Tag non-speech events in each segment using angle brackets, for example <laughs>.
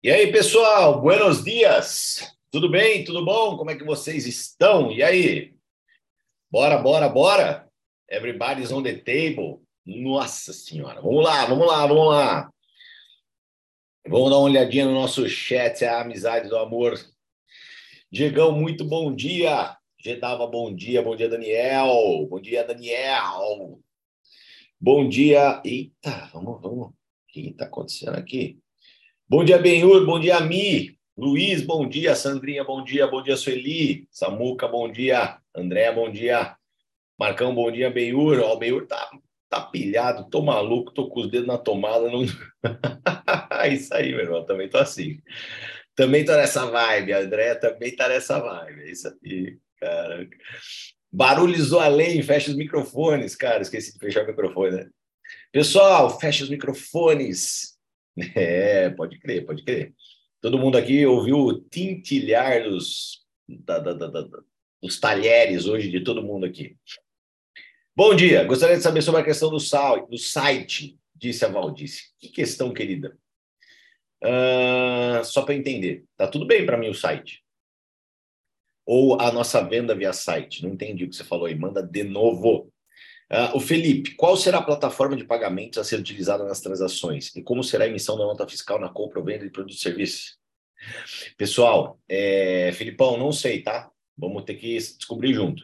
E aí, pessoal, buenos dias. Tudo bem? Tudo bom? Como é que vocês estão? E aí? Bora, bora, bora? Everybody's on the table. Nossa senhora. Vamos lá, vamos lá, vamos lá. Vamos dar uma olhadinha no nosso chat, a amizade do amor. Diegão, muito bom dia. Gedava, bom dia. Bom dia, Daniel. Bom dia, Daniel. Bom dia. Eita, vamos, vamos. O que está acontecendo aqui? Bom dia, Benhur. Bom dia, Mi. Luiz, bom dia. Sandrinha, bom dia. Bom dia, Sueli. Samuca, bom dia. André, bom dia. Marcão, bom dia. Benhur. Ó, o Benhur tá, tá pilhado, tô maluco, tô com os dedos na tomada. Não... <laughs> Isso aí, meu irmão. Também tô assim. Também tô nessa vibe. A André também tá nessa vibe. É isso aí, cara. Barulhos do além, fecha os microfones, cara. Esqueci de fechar o microfone, né? Pessoal, fecha os microfones. <laughs> É, pode crer, pode crer. Todo mundo aqui ouviu o tintilhar dos, da, da, da, dos talheres hoje de todo mundo aqui. Bom dia, gostaria de saber sobre a questão do, sal, do site, disse a Valdice. Que questão, querida? Uh, só para entender, tá tudo bem para mim o site? Ou a nossa venda via site? Não entendi o que você falou aí, manda de novo. Uh, o Felipe, qual será a plataforma de pagamentos a ser utilizada nas transações? E como será a emissão da nota fiscal na compra ou venda de produtos e serviços? Pessoal, é... Filipão, não sei, tá? Vamos ter que descobrir junto.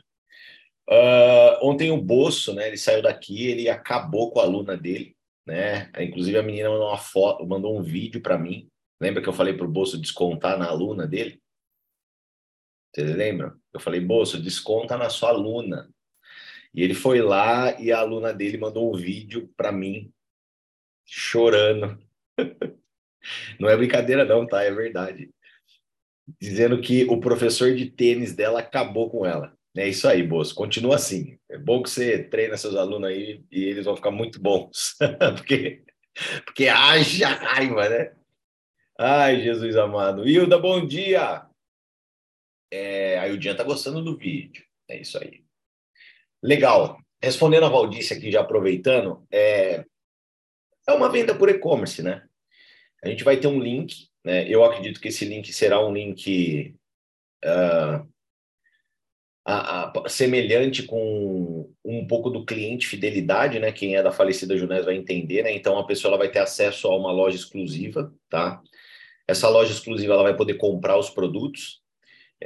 Uh, ontem o Boço, né? Ele saiu daqui, ele acabou com a aluna dele, né? Inclusive a menina mandou uma foto, mandou um vídeo para mim. Lembra que eu falei para o Boço descontar na aluna dele? Vocês lembram? Eu falei, Boço, desconta na sua aluna. E ele foi lá e a aluna dele mandou um vídeo para mim chorando. <laughs> Não é brincadeira não, tá? É verdade. Dizendo que o professor de tênis dela acabou com ela. É isso aí, Boço. Continua assim. É bom que você treina seus alunos aí e eles vão ficar muito bons. <laughs> porque, porque haja raiva, né? Ai, Jesus amado. Hilda, bom dia. É, a Ildinha tá gostando do vídeo. É isso aí. Legal. Respondendo a Valdice aqui, já aproveitando, é, é uma venda por e-commerce, né? A gente vai ter um link, né? Eu acredito que esse link será um link uh, a, a, semelhante com um pouco do cliente fidelidade, né? Quem é da falecida Junés vai entender, né? Então a pessoa ela vai ter acesso a uma loja exclusiva, tá? Essa loja exclusiva ela vai poder comprar os produtos,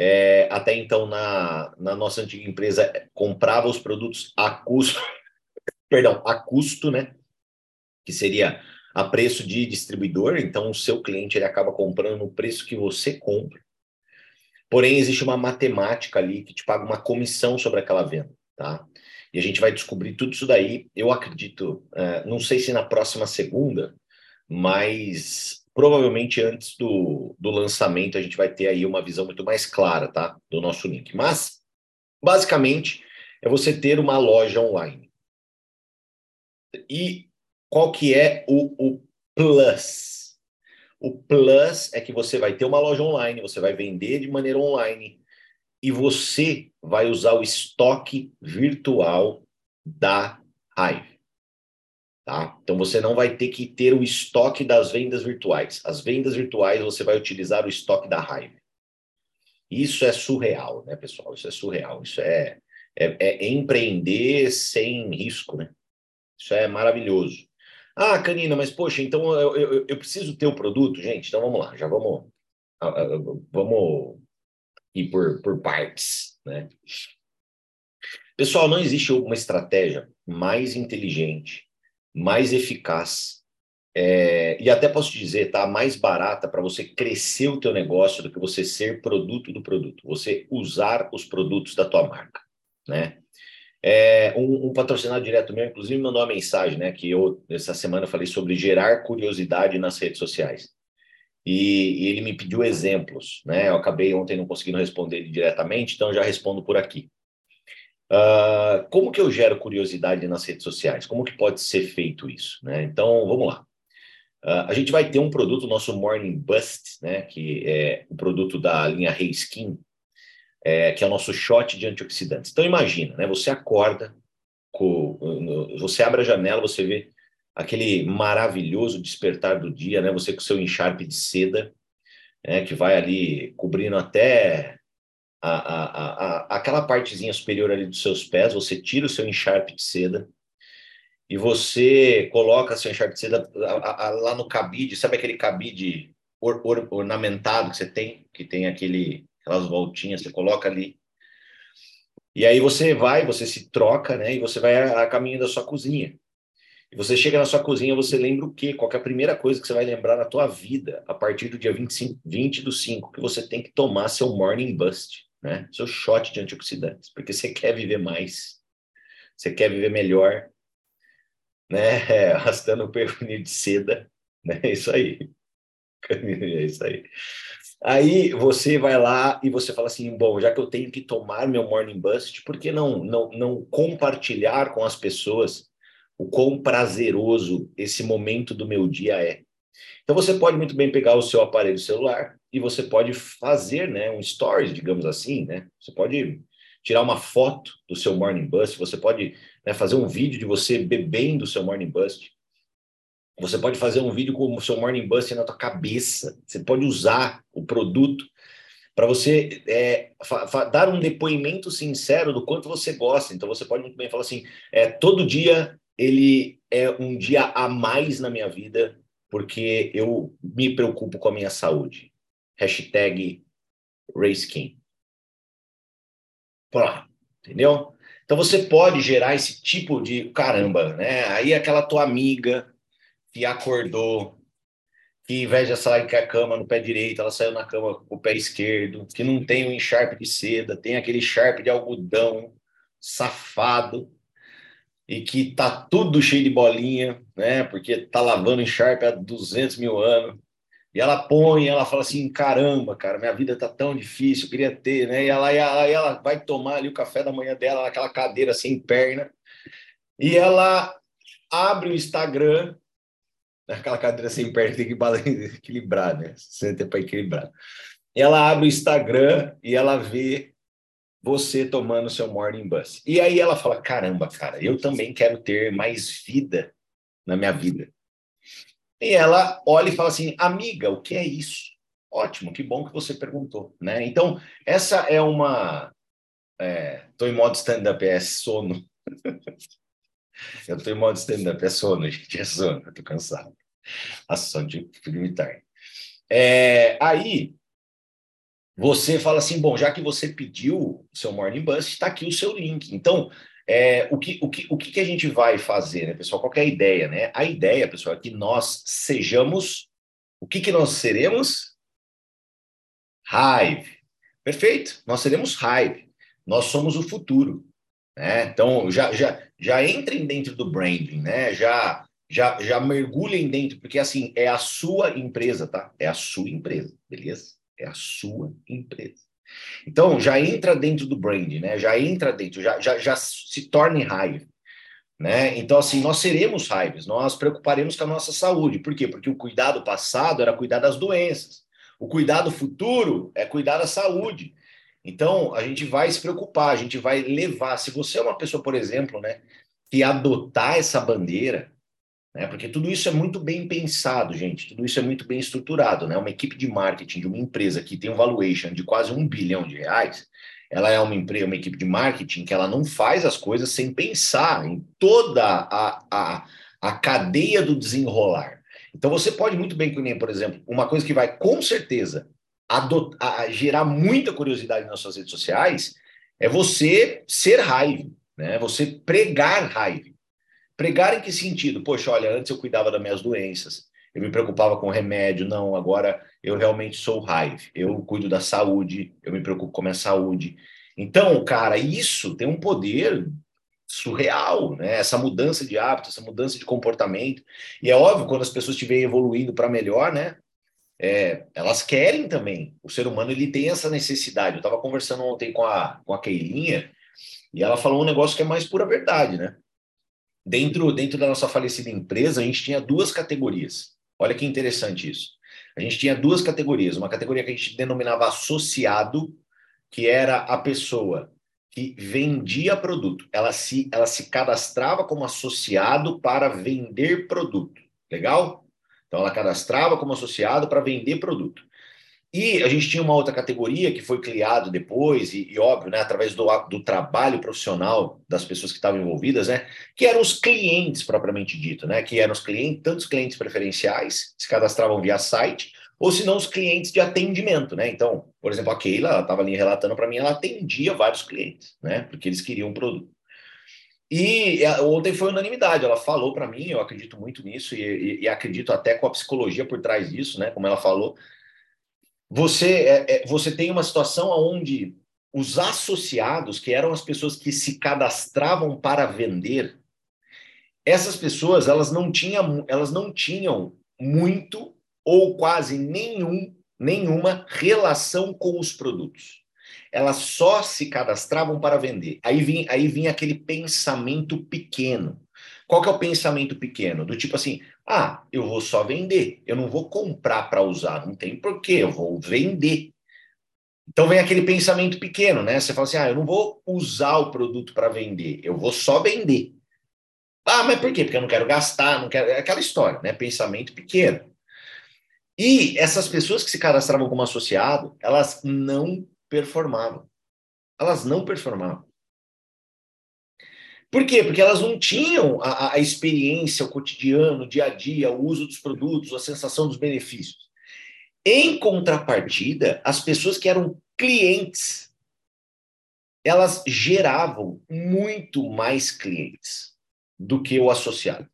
é, até então, na, na nossa antiga empresa, comprava os produtos a custo, <laughs> perdão, a custo, né? Que seria a preço de distribuidor. Então, o seu cliente ele acaba comprando no preço que você compra. Porém, existe uma matemática ali que te paga uma comissão sobre aquela venda, tá? E a gente vai descobrir tudo isso daí. Eu acredito, uh, não sei se na próxima segunda, mas Provavelmente antes do, do lançamento a gente vai ter aí uma visão muito mais clara, tá? Do nosso link. Mas, basicamente, é você ter uma loja online. E qual que é o, o plus? O plus é que você vai ter uma loja online, você vai vender de maneira online e você vai usar o estoque virtual da Hive. Tá? Então você não vai ter que ter o estoque das vendas virtuais. As vendas virtuais você vai utilizar o estoque da Hive. Isso é surreal, né, pessoal? Isso é surreal. Isso é, é, é empreender sem risco, né? Isso é maravilhoso. Ah, Canina, mas poxa, então eu, eu, eu preciso ter o produto, gente. Então vamos lá, já vamos, vamos ir por, por partes, né? Pessoal, não existe uma estratégia mais inteligente mais eficaz é, e até posso te dizer, tá mais barata para você crescer o teu negócio do que você ser produto do produto, você usar os produtos da tua marca, né? É, um, um, patrocinado direto meu, inclusive, mandou uma mensagem, né? Que eu, essa semana, falei sobre gerar curiosidade nas redes sociais. E, e ele me pediu exemplos, né? Eu acabei ontem não conseguindo responder ele diretamente, então já respondo por aqui. Uh, como que eu gero curiosidade nas redes sociais? Como que pode ser feito isso? Né? Então, vamos lá. Uh, a gente vai ter um produto, nosso Morning Bust, né, que é o produto da linha Hey Skin, é, que é o nosso shot de antioxidantes. Então, imagina, né, você acorda, com, você abre a janela, você vê aquele maravilhoso despertar do dia, né? Você com seu encharpe de seda, né? que vai ali cobrindo até a, a, a, aquela partezinha superior ali dos seus pés, você tira o seu encharpe de seda e você coloca seu encharpe de seda lá no cabide, sabe aquele cabide or, or, ornamentado que você tem, que tem aquele, aquelas voltinhas, você coloca ali. E aí você vai, você se troca, né? E você vai a, a caminho da sua cozinha. E você chega na sua cozinha, você lembra o quê? Qual é a primeira coisa que você vai lembrar na tua vida a partir do dia 25, 20 do 5, que você tem que tomar seu morning bust, né? Seu shot de antioxidantes, porque você quer viver mais. Você quer viver melhor, né? <laughs> É, arrastando o perfume de seda, né? É isso aí. <laughs> É isso aí. Aí você vai lá e você fala assim, bom, já que eu tenho que tomar meu morning bust, por que não não não compartilhar com as pessoas o quão prazeroso esse momento do meu dia é. Então você pode muito bem pegar o seu aparelho celular e você pode fazer, né, um stories, digamos assim, né? Você pode tirar uma foto do seu morning bust, você pode né, fazer um vídeo de você bebendo o seu morning bust. Você pode fazer um vídeo com o seu morning bust na tua cabeça. Você pode usar o produto para você é, dar um depoimento sincero do quanto você gosta. Então você pode muito bem falar assim: é, todo dia ele é um dia a mais na minha vida porque eu me preocupo com a minha saúde. Hashtag RaceKing. Entendeu? Então você pode gerar esse tipo de caramba, né? Aí aquela tua amiga que acordou, que de sair com a cama no pé direito, ela saiu na cama com o pé esquerdo, que não tem um encharpe de seda, tem aquele encharpe de algodão safado, e que tá tudo cheio de bolinha, né? Porque tá lavando encharpe há 200 mil anos. E ela põe, ela fala assim: caramba, cara, minha vida tá tão difícil, eu queria ter, né? E ela, e ela, e ela vai tomar ali o café da manhã dela naquela cadeira sem perna. E ela abre o Instagram, naquela cadeira sem perna, tem que <laughs> equilibrar, né? Senta para equilibrar. Ela abre o Instagram e ela vê você tomando seu morning bus. E aí ela fala: caramba, cara, eu também quero ter mais vida na minha vida. E ela olha e fala assim: amiga, o que é isso? Ótimo, que bom que você perguntou, né? Então, essa é uma. Estou é, em modo stand-up, é sono. <laughs> eu estou em modo stand-up, é sono, gente, é sono, eu estou cansado. Ação de filme tarde. É, aí, você fala assim, bom, já que você pediu o seu Morning Bus, está aqui o seu link. Então, é, o, que, o, que, o que a gente vai fazer, né, pessoal? Qual é a ideia, né? A ideia, pessoal, é que nós sejamos... O que, que nós seremos? Hive. Perfeito. Nós seremos Hive. Nós somos o futuro. Né? Então, já, já, já entrem dentro do branding, né? Já, já, já mergulhem dentro, porque assim, é a sua empresa, tá? É a sua empresa, beleza? é a sua empresa. Então, já entra dentro do brand, né? Já entra dentro, já, já, já se torne raiva. Né? Então, assim, nós seremos raivas, nós preocuparemos com a nossa saúde. Por quê? Porque o cuidado passado era cuidar das doenças. O cuidado futuro é cuidar da saúde. Então, a gente vai se preocupar, a gente vai levar. Se você é uma pessoa, por exemplo, né, que adotar essa bandeira, né? Porque tudo isso é muito bem pensado, gente, tudo isso é muito bem estruturado. Né? Uma equipe de marketing de uma empresa que tem um valuation de quase um bilhão de reais, ela é uma empresa, uma equipe de marketing que ela não faz as coisas sem pensar em toda a, a, a cadeia do desenrolar. Então você pode muito bem, por exemplo, uma coisa que vai com certeza adotar, gerar muita curiosidade nas suas redes sociais é você ser raiva, né? Você pregar raiva. Pregar em que sentido? Poxa, olha, antes eu cuidava das minhas doenças, eu me preocupava com remédio, não, agora eu realmente sou raiva, eu cuido da saúde, eu me preocupo com a minha saúde. Então, cara, isso tem um poder surreal, né? Essa mudança de hábito, essa mudança de comportamento. E é óbvio, quando as pessoas estiverem evoluindo para melhor, né? É, elas querem também. O ser humano ele tem essa necessidade. Eu estava conversando ontem com a, com a Keilinha e ela falou um negócio que é mais pura verdade, né? Dentro, dentro da nossa falecida empresa, a gente tinha duas categorias. Olha que interessante isso. A gente tinha duas categorias. Uma categoria que a gente denominava associado, que era a pessoa que vendia produto. Ela se, ela se cadastrava como associado para vender produto. Legal? Então, ela cadastrava como associado para vender produto. E a gente tinha uma outra categoria que foi criado depois, e, e óbvio, né, através do, do trabalho profissional das pessoas que estavam envolvidas, né, que eram os clientes propriamente dito, né, que eram os clientes, tantos clientes preferenciais, se cadastravam via site, ou se não os clientes de atendimento, né? Então, por exemplo, a Keila estava ali relatando para mim, ela atendia vários clientes, né? Porque eles queriam um produto. E ontem foi unanimidade, ela falou para mim, eu acredito muito nisso e, e, e, acredito até com a psicologia por trás disso, né? Como ela falou, você é, é, você tem uma situação onde os associados, que eram as pessoas que se cadastravam para vender, essas pessoas elas não tinham elas não tinham muito ou quase nenhum nenhuma relação com os produtos elas só se cadastravam para vender. Aí vinha, aí vinha aquele pensamento pequeno. Qual que é o pensamento pequeno? Do tipo assim, ah, eu vou só vender, eu não vou comprar para usar, não tem porquê, eu vou vender. Então vem aquele pensamento pequeno, né? Você fala assim, ah, eu não vou usar o produto para vender, eu vou só vender. Ah, mas por quê? Porque eu não quero gastar, não quero. É aquela história, né? Pensamento pequeno. E essas pessoas que se cadastravam como associado, elas não performavam. Elas não performavam. Por quê? Porque elas não tinham a, a experiência, o cotidiano, o dia a dia, o uso dos produtos, a sensação dos benefícios. Em contrapartida, as pessoas que eram clientes, elas geravam muito mais clientes do que o associado.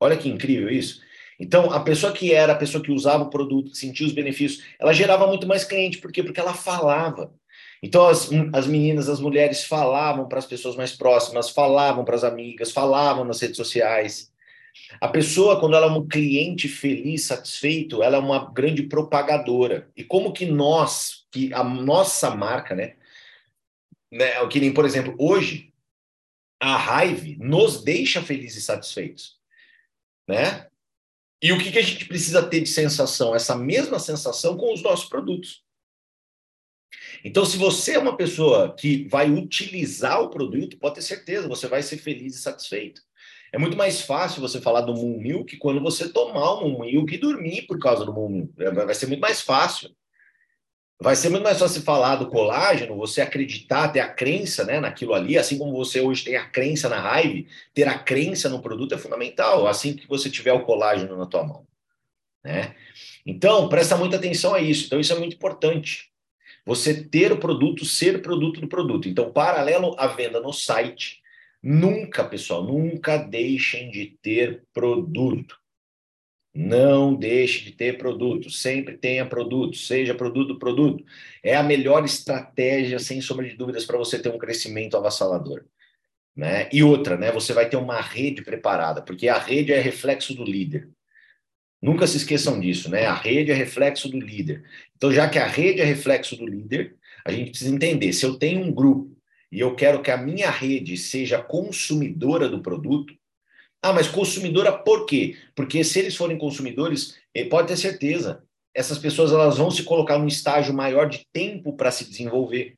Olha que incrível isso. Então, a pessoa que era a pessoa que usava o produto, que sentia os benefícios, ela gerava muito mais cliente. Por quê? Porque ela falava. Então, as, as meninas, as mulheres falavam para as pessoas mais próximas, falavam para as amigas, falavam nas redes sociais. A pessoa, quando ela é um cliente feliz, satisfeito, ela é uma grande propagadora. E como que nós, que a nossa marca, né? né que nem, por exemplo, hoje, a Raive nos deixa felizes e satisfeitos. Né? E o que, que a gente precisa ter de sensação? Essa mesma sensação com os nossos produtos. Então, se você é uma pessoa que vai utilizar o produto, pode ter certeza, você vai ser feliz e satisfeito. É muito mais fácil você falar do Moon Milk quando você tomar o Moon Milk e dormir por causa do Moon Milk. Vai ser muito mais fácil. Vai ser muito mais fácil falar do colágeno, você acreditar, ter a crença né, naquilo ali, assim como você hoje tem a crença na raiva, ter a crença no produto é fundamental, assim que você tiver o colágeno na tua mão. Né? Então, presta muita atenção a isso. Então, isso é muito importante. Você ter o produto, ser produto do produto. Então, paralelo à venda no site, nunca, pessoal, nunca deixem de ter produto. Não deixe de ter produto, sempre tenha produto, seja produto do produto. É a melhor estratégia, sem sombra de dúvidas, para você ter um crescimento avassalador. Né? E outra, né? Você vai ter uma rede preparada, porque a rede é reflexo do líder. Nunca se esqueçam disso, né? A rede é reflexo do líder. Então, já que a rede é reflexo do líder, a gente precisa entender: se eu tenho um grupo e eu quero que a minha rede seja consumidora do produto, ah, mas consumidora por quê? Porque se eles forem consumidores, eh, pode ter certeza, essas pessoas elas vão se colocar num estágio maior de tempo para se desenvolver.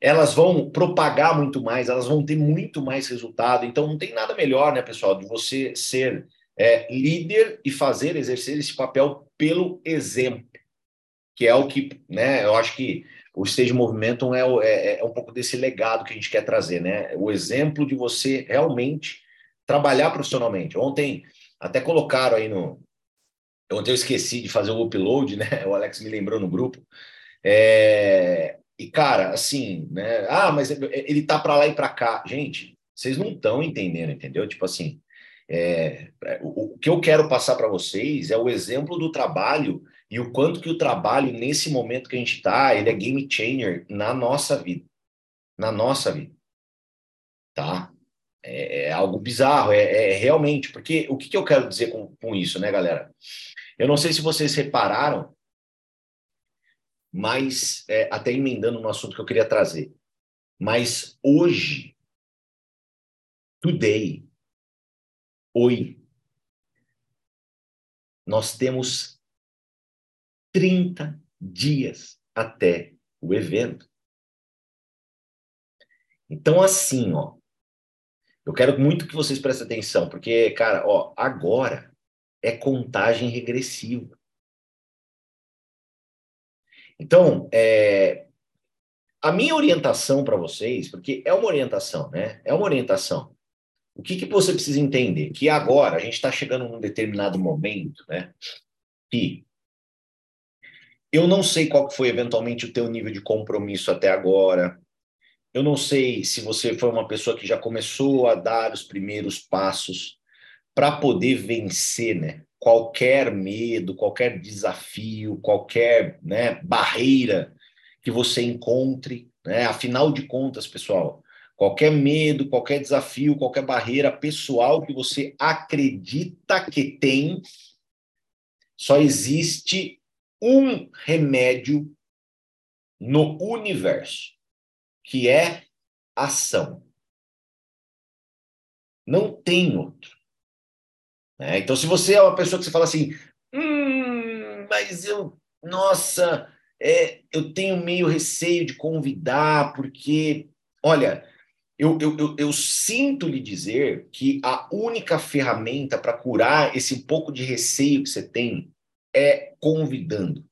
Elas vão propagar muito mais, elas vão ter muito mais resultado. Então não tem nada melhor, né, pessoal, de você ser é, líder e fazer, exercer esse papel pelo exemplo, que é o que, né, eu acho que o Stage Momentum é, é, é um pouco desse legado que a gente quer trazer, né? O exemplo de você realmente trabalhar profissionalmente. Ontem, até colocaram aí no. Ontem eu esqueci de fazer o upload, né? <laughs> O Alex me lembrou no grupo. É... E, cara, assim, né? Ah, mas ele tá para lá e para cá. Gente, vocês não estão entendendo, entendeu? Tipo assim, é... o que eu quero passar para vocês é o exemplo do trabalho e o quanto que o trabalho, nesse momento que a gente está, ele é game changer na nossa vida. Na nossa vida. Tá? é, é algo bizarro, é, é, realmente, porque o que, que eu quero dizer com, com isso, né, galera? Eu não sei se vocês repararam, mas é, até emendando no assunto que eu queria trazer, mas hoje, today, hoje, nós temos 30 dias até o evento. Então, assim, ó, eu quero muito que vocês prestem atenção, porque, cara, ó, agora é contagem regressiva. Então, é, a minha orientação para vocês, porque é uma orientação, né? É uma orientação. O que, que você precisa entender? Que agora a gente está chegando num determinado momento, né? Que eu não sei qual foi eventualmente o teu nível de compromisso até agora. Eu não sei se você foi uma pessoa que já começou a dar os primeiros passos para poder vencer, né? Qualquer medo, qualquer desafio, qualquer né, barreira que você encontre, né? Afinal de contas, pessoal, qualquer medo, qualquer desafio, qualquer barreira pessoal que você acredita que tem, só existe um remédio no universo, que é ação. Não tem outro. Né? Então, se você é uma pessoa que você fala assim, hum, mas eu, nossa, é, eu tenho meio receio de convidar, porque, olha, eu, eu, eu, eu, sinto lhe dizer que a única ferramenta para curar esse pouco de receio que você tem é convidando.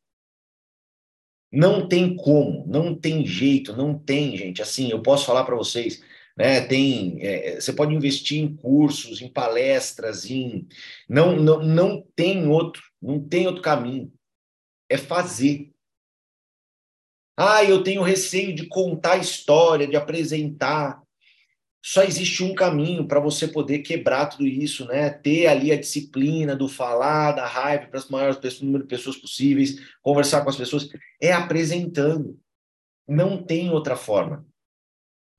Não tem como, não tem jeito, não tem, gente. Assim, eu posso falar para vocês, né? Tem, é, você pode investir em cursos, em palestras, em não, não, não tem outro, não tem outro caminho. É fazer. Ah, eu tenho receio de contar história, de apresentar só existe um caminho para você poder quebrar tudo isso, né? Ter ali a disciplina do falar, da raiva para as maiores pessoas, número de pessoas possíveis, conversar com as pessoas, é apresentando. Não tem outra forma.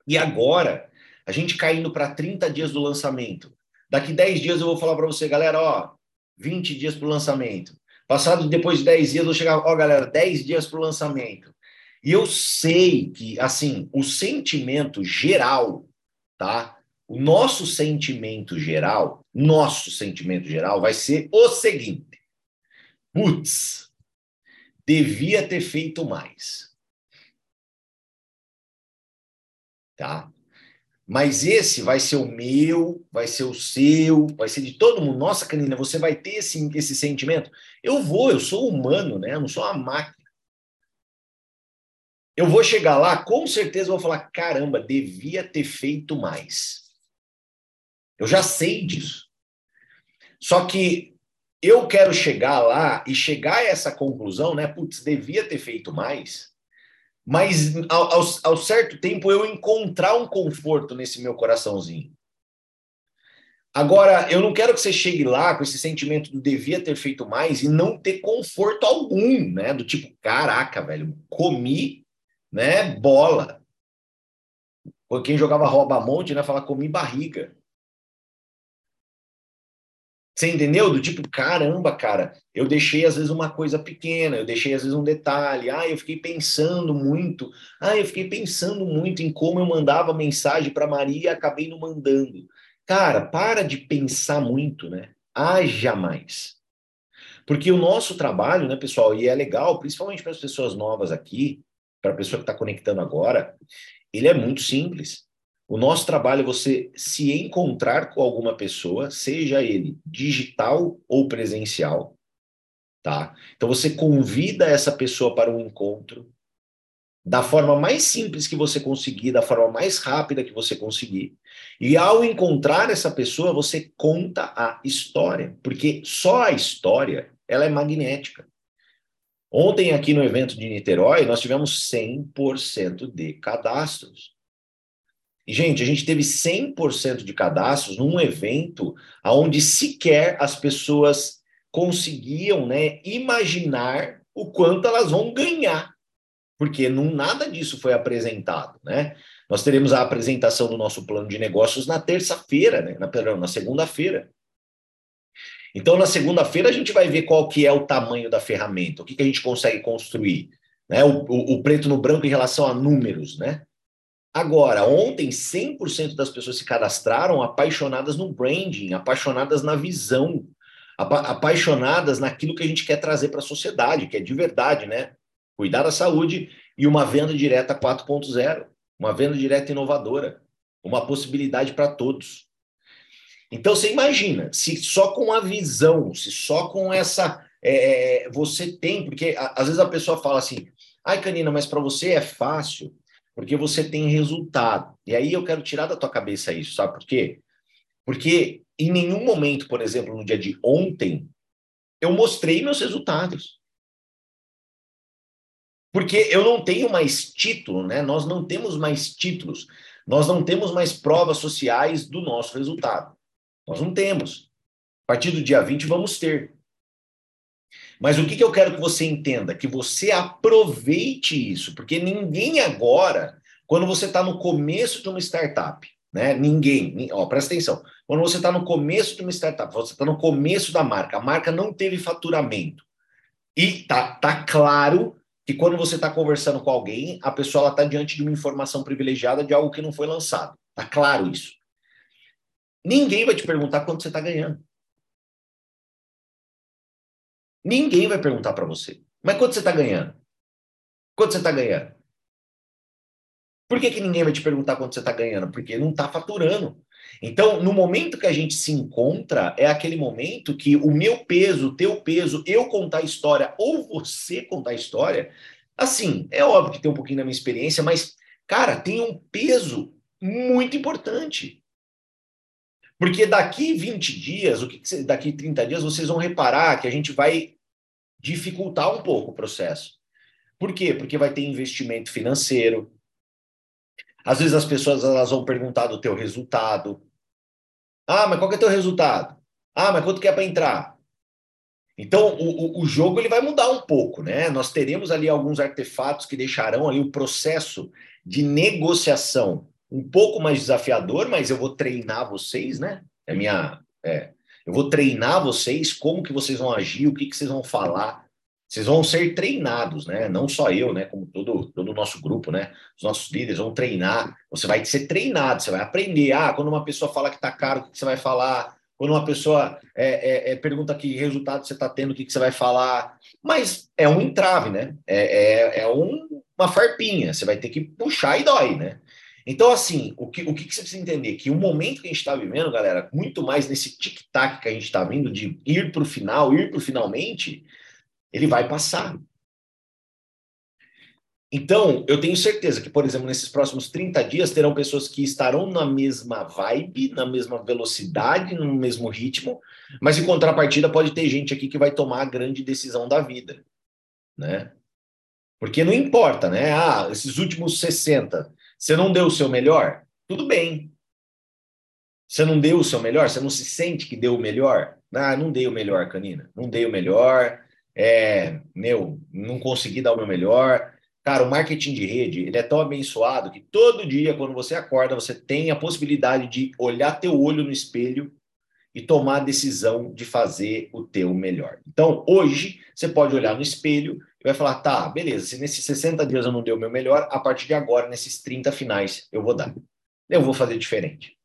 E agora, a gente caindo para 30 dias do lançamento. Daqui 10 dias eu vou falar para você, galera, ó, 20 dias para o lançamento. Passado depois de 10 dias, eu vou chegar, ó, galera, 10 dias para o lançamento. E eu sei que, assim, o sentimento geral tá? O nosso sentimento geral, nosso sentimento geral vai ser o seguinte: putz, devia ter feito mais. Tá? Mas esse vai ser o meu, vai ser o seu, vai ser de todo mundo. Nossa, Canina, você vai ter esse, esse sentimento? Eu vou, eu sou humano, né? Eu não sou uma máquina eu vou chegar lá, com certeza vou falar: caramba, devia ter feito mais. Eu já sei disso. Só que eu quero chegar lá e chegar a essa conclusão, né? Putz, devia ter feito mais. Mas ao, ao, ao certo tempo eu encontrar um conforto nesse meu coraçãozinho. Agora, eu não quero que você chegue lá com esse sentimento do devia ter feito mais e não ter conforto algum, né? Do tipo, caraca, velho, comi né? Bola. Quem jogava rouba-monte, né? Fala comi barriga. Você entendeu? Do tipo, caramba, cara, eu deixei às vezes uma coisa pequena, eu deixei às vezes um detalhe. Ah, eu fiquei pensando muito. Ah, eu fiquei pensando muito em como eu mandava mensagem para Maria e acabei não mandando. Cara, para de pensar muito, né? Haja mais. Porque o nosso trabalho, né, pessoal, e é legal, principalmente para as pessoas novas aqui, para a pessoa que está conectando agora, ele é muito simples. O nosso trabalho é você se encontrar com alguma pessoa, seja ele digital ou presencial, tá? Então você convida essa pessoa para um encontro da forma mais simples que você conseguir, da forma mais rápida que você conseguir. E ao encontrar essa pessoa, você conta a história, porque só a história, ela é magnética. Ontem, aqui no evento de Niterói, nós tivemos 100% de cadastros. E, gente, a gente teve 100% de cadastros num evento onde sequer as pessoas conseguiam né, imaginar o quanto elas vão ganhar, porque não, nada disso foi apresentado. Né? Nós teremos a apresentação do nosso plano de negócios na terça-feira, né? na, na segunda-feira. Então, na segunda-feira, a gente vai ver qual que é o tamanho da ferramenta, o que, que a gente consegue construir. Né? O, o, o preto no branco em relação a números, né? Agora, ontem, 100% das pessoas se cadastraram apaixonadas no branding, apaixonadas na visão, apa apaixonadas naquilo que a gente quer trazer para a sociedade, que é de verdade, né? Cuidar da saúde e uma venda direta 4.0. uma venda direta inovadora, uma possibilidade para todos. Então você imagina, se só com a visão, se só com essa é, você tem, porque às vezes a pessoa fala assim, ai Canina, mas para você é fácil, porque você tem resultado. E aí eu quero tirar da tua cabeça isso, sabe por quê? Porque em nenhum momento, por exemplo, no dia de ontem, eu mostrei meus resultados. Porque eu não tenho mais título, né? Nós não temos mais títulos. Nós não temos mais provas sociais do nosso resultado. Nós não temos. A partir do dia 20 vamos ter. Mas o que, que eu quero que você entenda? Que você aproveite isso, porque ninguém agora, quando você está no começo de uma startup, né? Ninguém, ó, presta atenção. Quando você está no começo de uma startup, você está no começo da marca, a marca não teve faturamento. E tá, tá claro que quando você está conversando com alguém, a pessoa está diante de uma informação privilegiada de algo que não foi lançado. Tá claro isso. Ninguém vai te perguntar quanto você está ganhando. Ninguém vai perguntar para você. Mas quanto você está ganhando? Quanto você está ganhando? Por que, que ninguém vai te perguntar quanto você está ganhando? Porque não está faturando. Então, no momento que a gente se encontra, é aquele momento que o meu peso, o teu peso, eu contar a história ou você contar a história, assim, é óbvio que tem um pouquinho da minha experiência, mas, cara, tem um peso muito importante. Porque daqui 20 dias, o que, que daqui 30 dias, vocês vão reparar que a gente vai dificultar um pouco o processo. Por quê? Porque vai ter investimento financeiro. Às vezes as pessoas elas vão perguntar do teu resultado. Ah, mas qual que é o teu resultado? Ah, mas quanto que é para entrar? Então, o, o, jogo ele vai mudar um pouco, né? Nós teremos ali alguns artefatos que deixarão ali o processo de negociação um pouco mais desafiador, mas eu vou treinar vocês, né? É minha, é, eu vou treinar vocês como que vocês vão agir, o que que vocês vão falar. Vocês vão ser treinados, né? Não só eu, né? Como todo todo o nosso grupo, né? Os nossos líderes vão treinar. Você vai ser treinado, você vai aprender. Ah, quando uma pessoa fala que está caro, o que você vai falar? Quando uma pessoa é, é, é, pergunta que resultado você está tendo, o que, que você vai falar? Mas é um entrave, né? É, é, é um, uma farpinha. Você vai ter que puxar e dói, né? Então, assim, o que, o que você precisa entender? Que o momento que a gente está vivendo, galera, muito mais nesse tic-tac que a gente está vindo de ir para o final, ir para o finalmente, ele vai passar. Então, eu tenho certeza que, por exemplo, nesses próximos 30 dias terão pessoas que estarão na mesma vibe, na mesma velocidade, no mesmo ritmo, mas em contrapartida pode ter gente aqui que vai tomar a grande decisão da vida, né? Porque não importa, né? Ah, esses últimos 60, você não deu o seu melhor? Tudo bem. Você não deu o seu melhor? Você não se sente que deu o melhor? Ah, não dei o melhor, Canina. Não dei o melhor. É, meu, não consegui dar o meu melhor. Cara, o marketing de rede, ele é tão abençoado que todo dia, quando você acorda, você tem a possibilidade de olhar teu olho no espelho e tomar a decisão de fazer o teu melhor. Então, hoje, você pode olhar no espelho e vai falar, tá, beleza, se nesses 60 dias eu não dei o meu melhor, a partir de agora, nesses 30 finais, eu vou dar. Eu vou fazer diferente.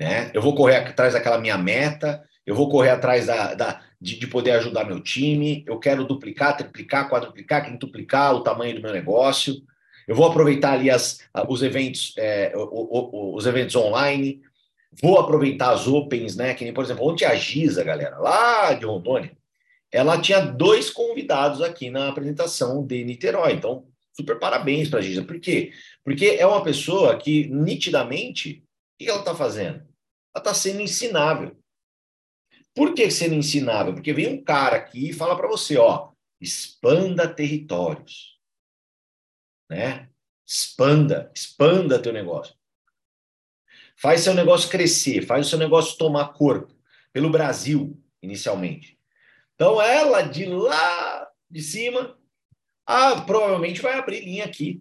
Né? Eu vou correr atrás daquela minha meta, eu vou correr atrás da, da de, de, poder ajudar meu time, eu quero duplicar, triplicar, quadruplicar, quintuplicar o tamanho do meu negócio, eu vou aproveitar ali as, os eventos, é, os eventos online, vou aproveitar as opens, né? Que nem, por exemplo, ontem a Giza, galera, lá de Rondônia, ela tinha dois convidados aqui na apresentação de Niterói. Então, super parabéns para a Giza. Por quê? Porque é uma pessoa que, nitidamente, o que ela está fazendo? Ela está sendo ensinável. Por que sendo ensinável? Porque vem um cara aqui e fala para você, ó, expanda territórios, né? Expanda, expanda teu negócio. Faz seu negócio crescer, faz o seu negócio tomar corpo pelo Brasil, inicialmente. Então, ela de lá de cima, ah, provavelmente vai abrir linha aqui.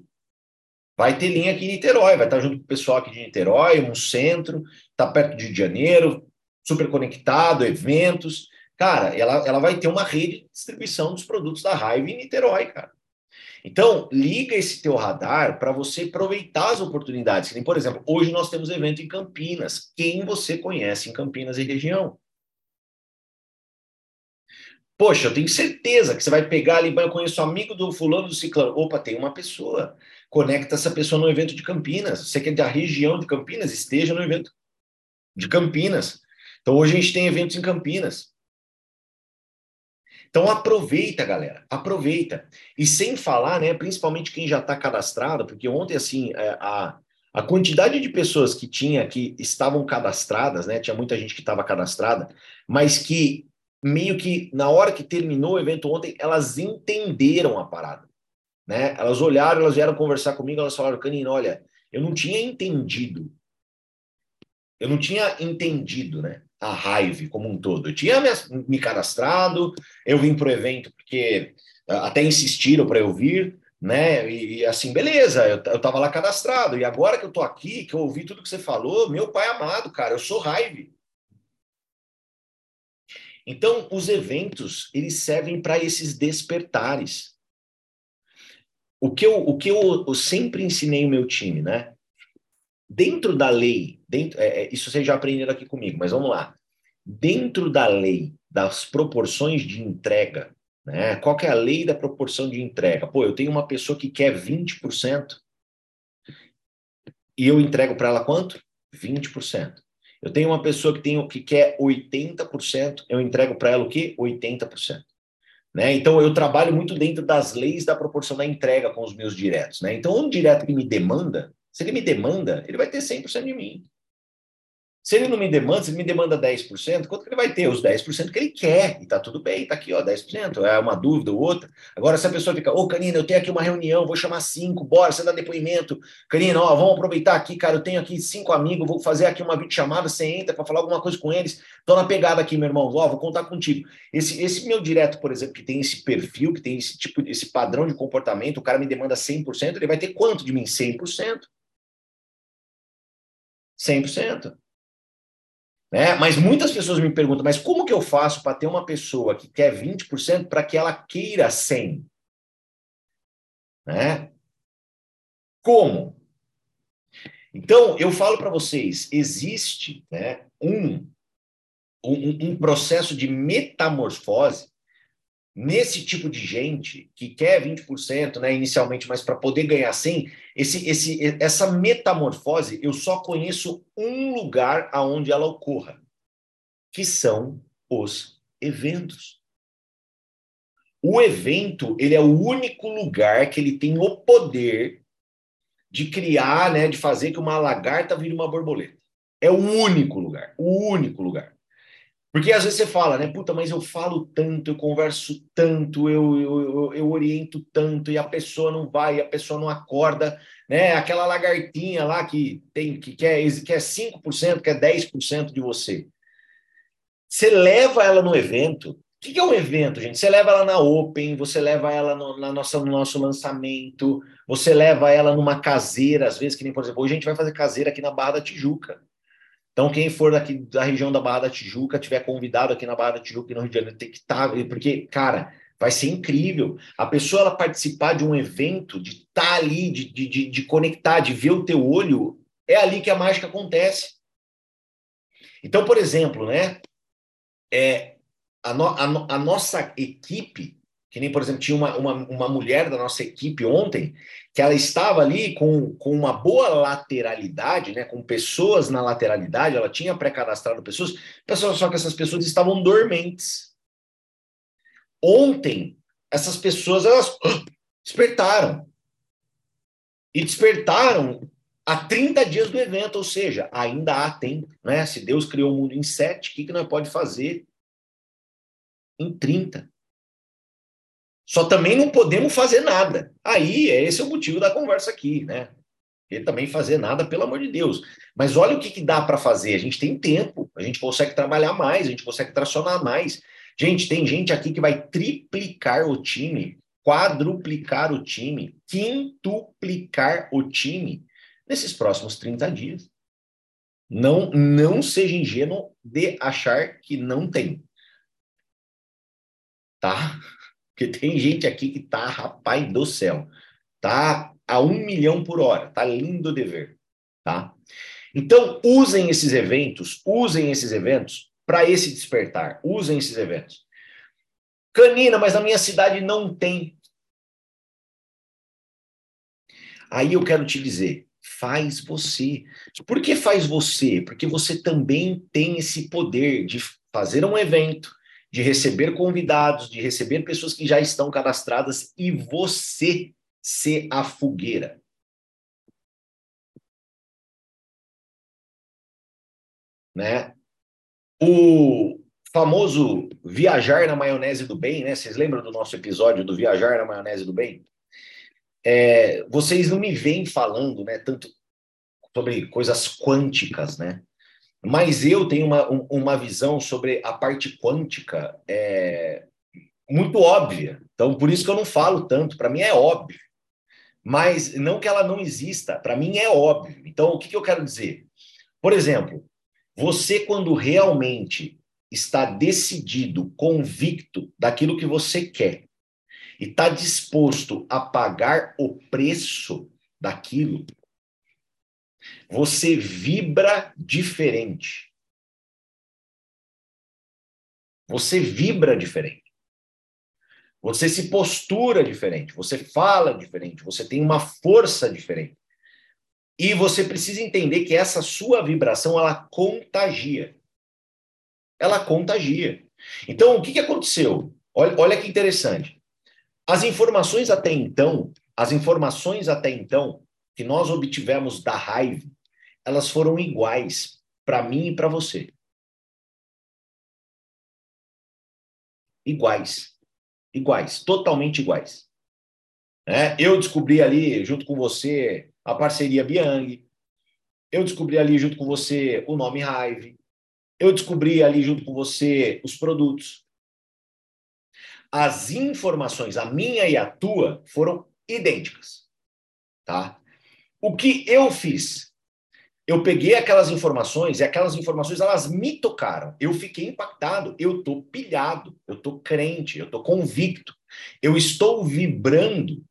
Vai ter linha aqui em Niterói, vai estar junto com o pessoal aqui de Niterói, um centro, está perto de Janeiro, super conectado, eventos. Cara, ela, ela vai ter uma rede de distribuição dos produtos da Raiva em Niterói, cara. Então, liga esse teu radar para você aproveitar as oportunidades. Por exemplo, hoje nós temos evento em Campinas. Quem você conhece em Campinas e região? Poxa, eu tenho certeza que você vai pegar ali, eu conheço amigo do fulano do ciclano. Opa, tem uma pessoa. Conecta essa pessoa no evento de Campinas. Você que é da região de Campinas, esteja no evento de Campinas. Então hoje a gente tem eventos em Campinas. Então aproveita, galera, aproveita. E sem falar, né, principalmente quem já está cadastrado, porque ontem, assim, é, a, a quantidade de pessoas que tinha, que estavam cadastradas, né, tinha muita gente que estava cadastrada, mas que meio que na hora que terminou o evento ontem, elas entenderam a parada, né? Elas olharam, elas vieram conversar comigo, elas falaram, Canino, olha, eu não tinha entendido, eu não tinha entendido, né? A raiva como um todo. Eu tinha me, cadastrado, eu vim para o evento porque até insistiram para eu vir, né? E, e, assim, beleza, eu, eu tava lá cadastrado, e agora que eu tô aqui, que eu ouvi tudo que você falou, meu pai amado, cara, eu sou raiva. Então, os eventos, eles servem para esses despertares. O que, eu, o que eu, eu sempre ensinei o meu time, né? Dentro da lei, dentro, é, é, isso vocês já aprenderam aqui comigo, mas vamos lá. Dentro da lei das proporções de entrega, né? Qual é a lei da proporção de entrega? Pô, eu tenho uma pessoa que quer 20% e eu entrego para ela quanto? 20%. Eu tenho uma pessoa que, tem, que quer 80%, eu entrego para ela o quê? 80%. Né? Então, eu trabalho muito dentro das leis da proporção da entrega com os meus diretos. Né? Então, um direto que me demanda, se ele me demanda, ele vai ter 100% de mim. Se ele não me demanda, se ele me demanda 10%, quanto que ele vai ter? Os 10% que ele quer. E tá tudo bem, tá aqui, ó, 10%. É uma dúvida ou outra. Agora, se a pessoa fica, ô, oh, Canina, eu tenho aqui uma reunião, vou chamar cinco, bora, você dá depoimento. Canina, ó, vamos aproveitar aqui, cara, eu tenho aqui cinco amigos, vou fazer aqui uma videochamada, você entra para falar alguma coisa com eles. Tô na pegada aqui, meu irmão, ó, vou contar contigo. Esse, esse meu direto, por exemplo, que tem esse perfil, que tem esse tipo, esse padrão de comportamento, o cara me demanda 100%, ele vai ter quanto de mim? 100%. 100%. Né? Mas muitas pessoas me perguntam, mas como que eu faço para ter uma pessoa que quer 20% para que ela queira 100%? Né? Como? Então, eu falo para vocês, existe né, um, um, um processo de metamorfose nesse tipo de gente que quer 20%, né, inicialmente, mas para poder ganhar 100, esse, esse, essa metamorfose, eu só conheço um lugar aonde ela ocorra, que são os eventos. O evento, ele é o único lugar que ele tem o poder de criar, né, de fazer que uma lagarta vire uma borboleta. É o único lugar, o único lugar. Porque às vezes você fala, né? Puta, mas eu falo tanto, eu converso tanto, eu, eu, eu, oriento tanto, e a pessoa não vai, a pessoa não acorda, né? Aquela lagartinha lá que tem que quer, quer 5%, quer 10% de você. Você leva ela no evento. O que é um evento, gente? Você leva ela na Open, você leva ela no, na nossa, no nosso lançamento, você leva ela numa caseira, às vezes, que nem, por exemplo, hoje a gente vai fazer caseira aqui na Barra da Tijuca. Então, quem for daqui da região da Barra da Tijuca, tiver convidado aqui na Barra da Tijuca, no Rio de Janeiro, tem que estar, tá, porque, cara, vai ser incrível. A pessoa ela participar de um evento, de estar tá ali, de, de, de conectar, de ver o teu olho, é ali que a mágica acontece. Então, por exemplo, né, é, a, no, a, a nossa equipe, que nem, por exemplo, tinha uma, uma, uma mulher da nossa equipe ontem, que ela estava ali com, com uma boa lateralidade, né, com pessoas na lateralidade, ela tinha pré-cadastrado pessoas, só que essas pessoas estavam dormentes. Ontem, essas pessoas, elas despertaram. E despertaram há 30 dias do evento, ou seja, ainda há tempo, né? Se Deus criou o mundo em sete, o que, que nós pode fazer em 30? Só também não podemos fazer nada. Aí, é esse o motivo da conversa aqui, né? E também fazer nada, pelo amor de Deus. Mas olha o que, que dá para fazer. A gente tem tempo, a gente consegue trabalhar mais, a gente consegue tracionar mais. Gente, tem gente aqui que vai triplicar o time, quadruplicar o time, quintuplicar o time nesses próximos 30 dias. Não, não seja ingênuo de achar que não tem. Tá? Porque tem gente aqui que tá, rapaz do céu, tá a um milhão por hora, tá lindo de ver, tá? Então, usem esses eventos, usem esses eventos para esse despertar, usem esses eventos. Canina, mas na minha cidade não tem. Aí eu quero te dizer, faz você. Por que faz você? Porque você também tem esse poder de fazer um evento, de receber convidados, de receber pessoas que já estão cadastradas e você ser a fogueira. Né? O famoso viajar na maionese do bem, né? Vocês lembram do nosso episódio do viajar na maionese do bem? É, vocês não me vêm falando, né, tanto sobre coisas quânticas, né? Mas eu tenho uma, uma visão sobre a parte quântica é, muito óbvia. Então, por isso que eu não falo tanto. Para mim é óbvio. Mas não que ela não exista. Para mim é óbvio. Então, o que, que eu quero dizer? Por exemplo, você, quando realmente está decidido, convicto daquilo que você quer, e está disposto a pagar o preço daquilo, você vibra diferente. Você vibra diferente. Você se postura diferente, você fala diferente, você tem uma força diferente. E você precisa entender que essa sua vibração ela contagia. Ela contagia. Então, o que, que aconteceu? Olha, olha que interessante. As informações até então, as informações até então que nós obtivemos da raiva, elas foram iguais para mim e para você. Iguais. Iguais, totalmente iguais. É, eu descobri ali, junto com você, a parceria Biang. Eu descobri ali, junto com você, o nome Hive. Eu descobri ali, junto com você, os produtos. As informações, a minha e a tua, foram idênticas. Tá? O que eu fiz? Eu peguei aquelas informações e aquelas informações elas me tocaram. Eu fiquei impactado, eu tô pilhado, eu tô crente, eu tô convicto. Eu estou vibrando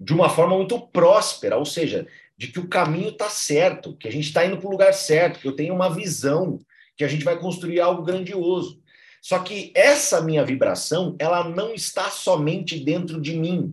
de uma forma muito próspera, ou seja, de que o caminho está certo, que a gente está indo para o lugar certo, que eu tenho uma visão, que a gente vai construir algo grandioso. Só que essa minha vibração, ela não está somente dentro de mim.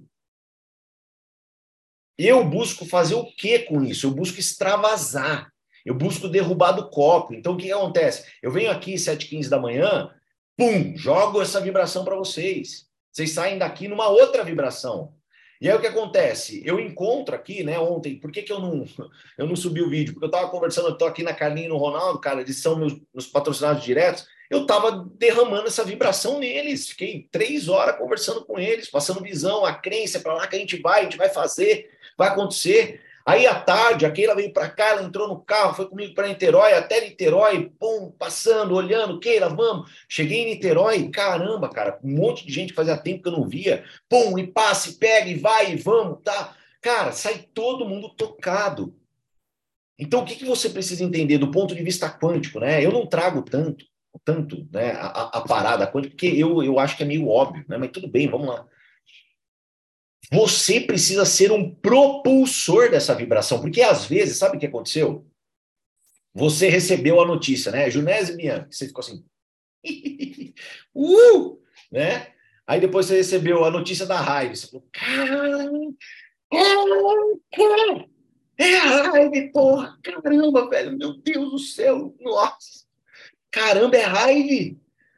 Eu busco fazer o que com isso? Eu busco extravasar. Eu busco derrubar do copo. Então, o que, que acontece? Eu venho aqui às 7h15 da manhã, pum, jogo essa vibração para vocês. Vocês saem daqui numa outra vibração. E aí o que acontece? Eu encontro aqui, né, ontem, por que, que eu não <laughs> eu não subi o vídeo? Porque eu estava conversando, eu estou aqui na Carlinha e no Ronaldo, cara, eles são meus, meus patrocinados diretos, eu estava derramando essa vibração neles, fiquei três horas conversando com eles, passando visão, a crença para lá que a gente vai, a gente vai fazer vai acontecer. Aí à tarde, a Keila veio para cá, ela entrou no carro, foi comigo para Niterói, até Niterói, pum, passando, olhando, Keila, vamos. Cheguei em Niterói, caramba, cara, um monte de gente que fazia tempo que eu não via, pum, e passa, e pega, e vai, e vamos, tá? Cara, sai todo mundo tocado. Então, o que, que você precisa entender do ponto de vista quântico, né? Eu não trago tanto, tanto, né, a, a parada quântica, porque eu, eu acho que é meio óbvio, né? Mas tudo bem, vamos lá. Você precisa ser um propulsor dessa vibração, porque às vezes, sabe o que aconteceu? Você recebeu a notícia, né? Junese Bianchi, você ficou assim, <laughs> uh! né? Aí depois você recebeu a notícia da raiva, você falou, caramba, é a raiva, porra, caramba, velho, meu Deus do céu, nossa, caramba, é raiva,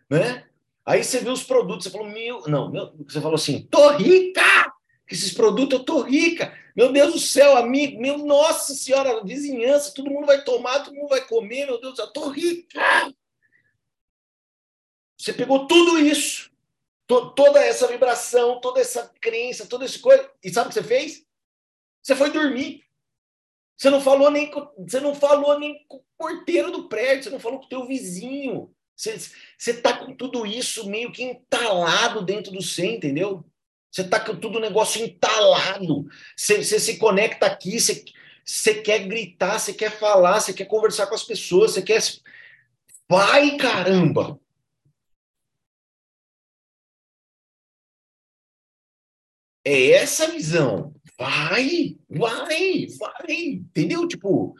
né? Aí você viu os produtos, você falou, meu, não, meu, você falou assim, tô rica! Que esses produtos eu tô rica. Meu Deus do céu, amigo, meu nossa senhora, vizinhança, todo mundo vai tomar, todo mundo vai comer, meu Deus eu tô rica. Você pegou tudo isso, to, toda essa vibração, toda essa crença, toda essa coisa, e sabe o que você fez? Você foi dormir. Você não falou nem com, você não falou nem com o porteiro do prédio, você não falou com o teu vizinho. Você, você tá com tudo isso meio que entalado dentro do você, entendeu? Você está com tudo o negócio entalado. Você, você se conecta aqui, você, você quer gritar, você quer falar, você quer conversar com as pessoas, você quer. Vai, caramba! É essa visão. Vai, vai, vai, entendeu? Tipo,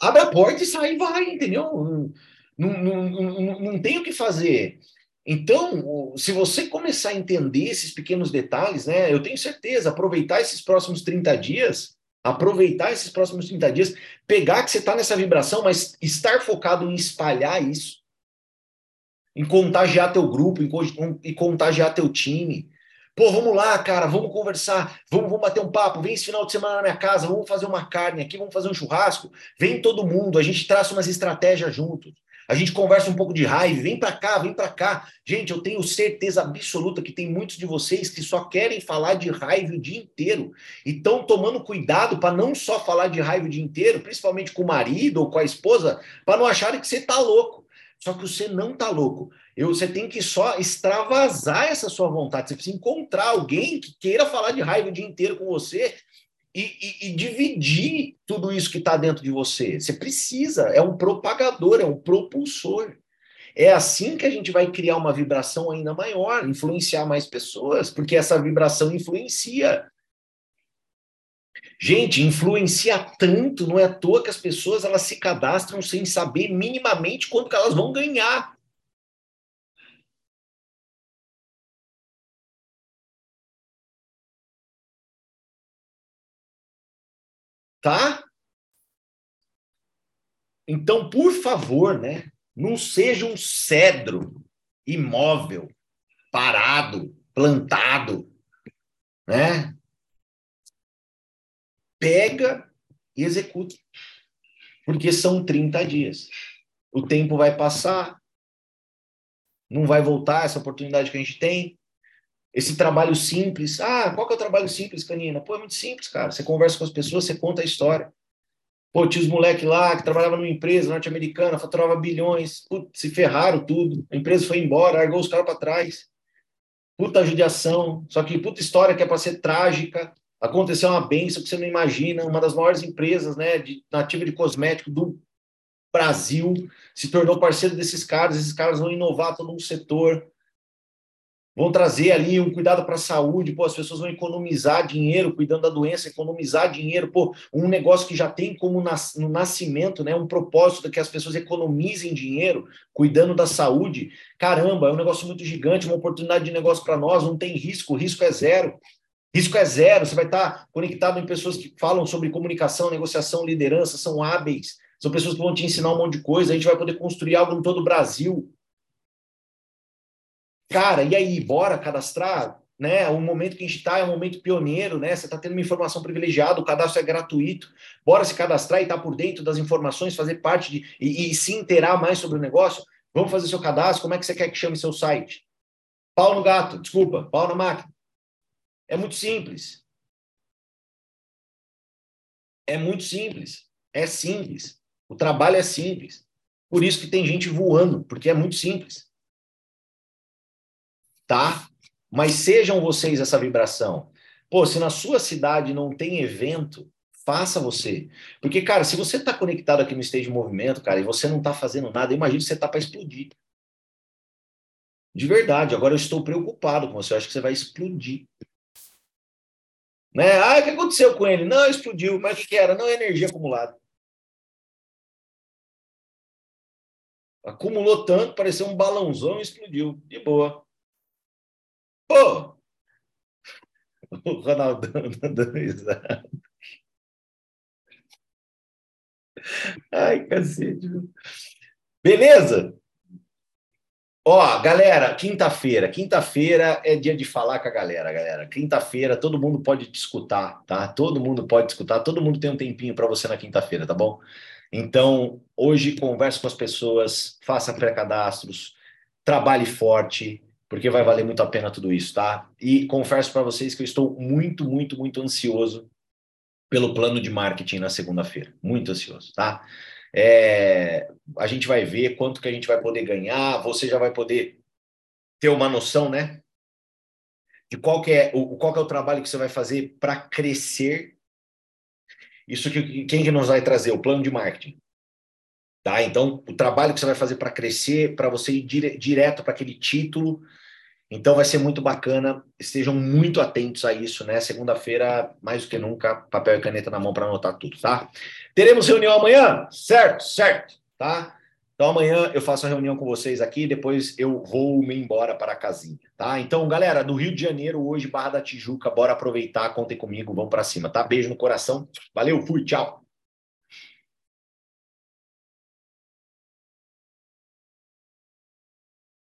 abre a porta e sai, vai, entendeu? Não, não, não, não tem o que fazer. Então, se você começar a entender esses pequenos detalhes, né, eu tenho certeza, aproveitar esses próximos 30 dias, aproveitar esses próximos 30 dias, pegar que você está nessa vibração, mas estar focado em espalhar isso, em contagiar teu grupo, em contagiar teu time. Pô, vamos lá, cara, vamos conversar, vamos, vamos bater um papo, vem esse final de semana na minha casa, vamos fazer uma carne aqui, vamos fazer um churrasco, vem todo mundo, a gente traça umas estratégias juntos. A gente conversa um pouco de raiva, vem para cá, vem para cá. Gente, eu tenho certeza absoluta que tem muitos de vocês que só querem falar de raiva o dia inteiro e estão tomando cuidado para não só falar de raiva o dia inteiro, principalmente com o marido ou com a esposa, para não acharem que você tá louco. Só que você não tá louco. Eu, você tem que só extravasar essa sua vontade. Você precisa encontrar alguém que queira falar de raiva o dia inteiro com você e, e, e dividir tudo isso que está dentro de você. Você precisa, é um propagador, é um propulsor. É assim que a gente vai criar uma vibração ainda maior, influenciar mais pessoas, porque essa vibração influencia. Gente, influencia tanto, não é à toa que as pessoas elas se cadastram sem saber minimamente quanto que elas vão ganhar. Tá? Então, por favor, né? Não seja um cedro imóvel, parado, plantado, né? Pega e executa. Porque são 30 dias. O tempo vai passar, não vai voltar essa oportunidade que a gente tem. Esse trabalho simples. Ah, qual que é o trabalho simples, Canina? Pô, é muito simples, cara. Você conversa com as pessoas, você conta a história. Pô, tinha os moleques lá que trabalhavam numa empresa norte-americana, faturava bilhões, putz, se ferraram tudo. A empresa foi embora, largou os caras para trás. Puta judiação. Só que puta história que é para ser trágica. Aconteceu uma benção que você não imagina. Uma das maiores empresas né, de, nativa de cosmético do Brasil se tornou parceiro desses caras. Esses caras vão inovar todo um setor vão trazer ali um cuidado para a saúde, pô, as pessoas vão economizar dinheiro cuidando da doença, economizar dinheiro, pô, um negócio que já tem como nas, no nascimento, né, um propósito que as pessoas economizem dinheiro cuidando da saúde. Caramba, é um negócio muito gigante, uma oportunidade de negócio para nós, não tem risco, risco é zero. Risco é zero, você vai estar conectado em pessoas que falam sobre comunicação, negociação, liderança, são hábeis, são pessoas que vão te ensinar um monte de coisa, a gente vai poder construir algo em todo o Brasil. Cara, e aí, bora cadastrar? Né? O momento que a gente está é um momento pioneiro, né? Você está tendo uma informação privilegiada, o cadastro é gratuito. Bora se cadastrar e estar tá por dentro das informações, fazer parte de e, e se inteirar mais sobre o negócio. Vamos fazer seu cadastro. Como é que você quer que chame seu site? Pau no gato, desculpa, pau na máquina. É muito simples. É muito simples. É simples. O trabalho é simples. Por isso que tem gente voando, porque é muito simples tá? Mas sejam vocês essa vibração. Pô, se na sua cidade não tem evento, faça você. Porque, cara, se você está conectado aqui no Stage Movimento, cara, e você não está fazendo nada, imagina que você está para explodir. De verdade, agora eu estou preocupado com você, eu acho que você vai explodir. Né? Ah, o que aconteceu com ele? Não, explodiu. Mas o que era? Não, é energia acumulada. Acumulou tanto, pareceu um balãozão e explodiu. De boa. Pô! O Ronaldão <laughs> dando risada. Ai, cacete. Beleza? Ó, galera, quinta-feira. Quinta-feira é dia de falar com a galera, galera. Quinta-feira todo mundo pode te escutar, tá? Todo mundo pode te escutar, todo mundo tem um tempinho para você na quinta-feira, tá bom? Então, hoje converse com as pessoas, faça pré-cadastros, trabalhe forte, porque vai valer muito a pena tudo isso, tá? E confesso para vocês que eu estou muito, muito, muito ansioso pelo plano de marketing na segunda-feira. Muito ansioso, tá? É, a gente vai ver quanto que a gente vai poder ganhar, você já vai poder ter uma noção, né? De qual que é o, qual que é o trabalho que você vai fazer para crescer. Isso que quem que nos vai trazer? O plano de marketing. Tá? Então, o trabalho que você vai fazer para crescer, para você ir dire, direto para aquele título, então vai ser muito bacana, estejam muito atentos a isso, né? Segunda-feira, mais do que nunca, papel e caneta na mão para anotar tudo, tá? Teremos reunião amanhã? Certo, certo, tá? Então amanhã eu faço a reunião com vocês aqui, depois eu vou me embora para a casinha, tá? Então, galera, do Rio de Janeiro, hoje, Barra da Tijuca, bora aproveitar, contem comigo, vamos para cima, tá? Beijo no coração. Valeu, fui, tchau.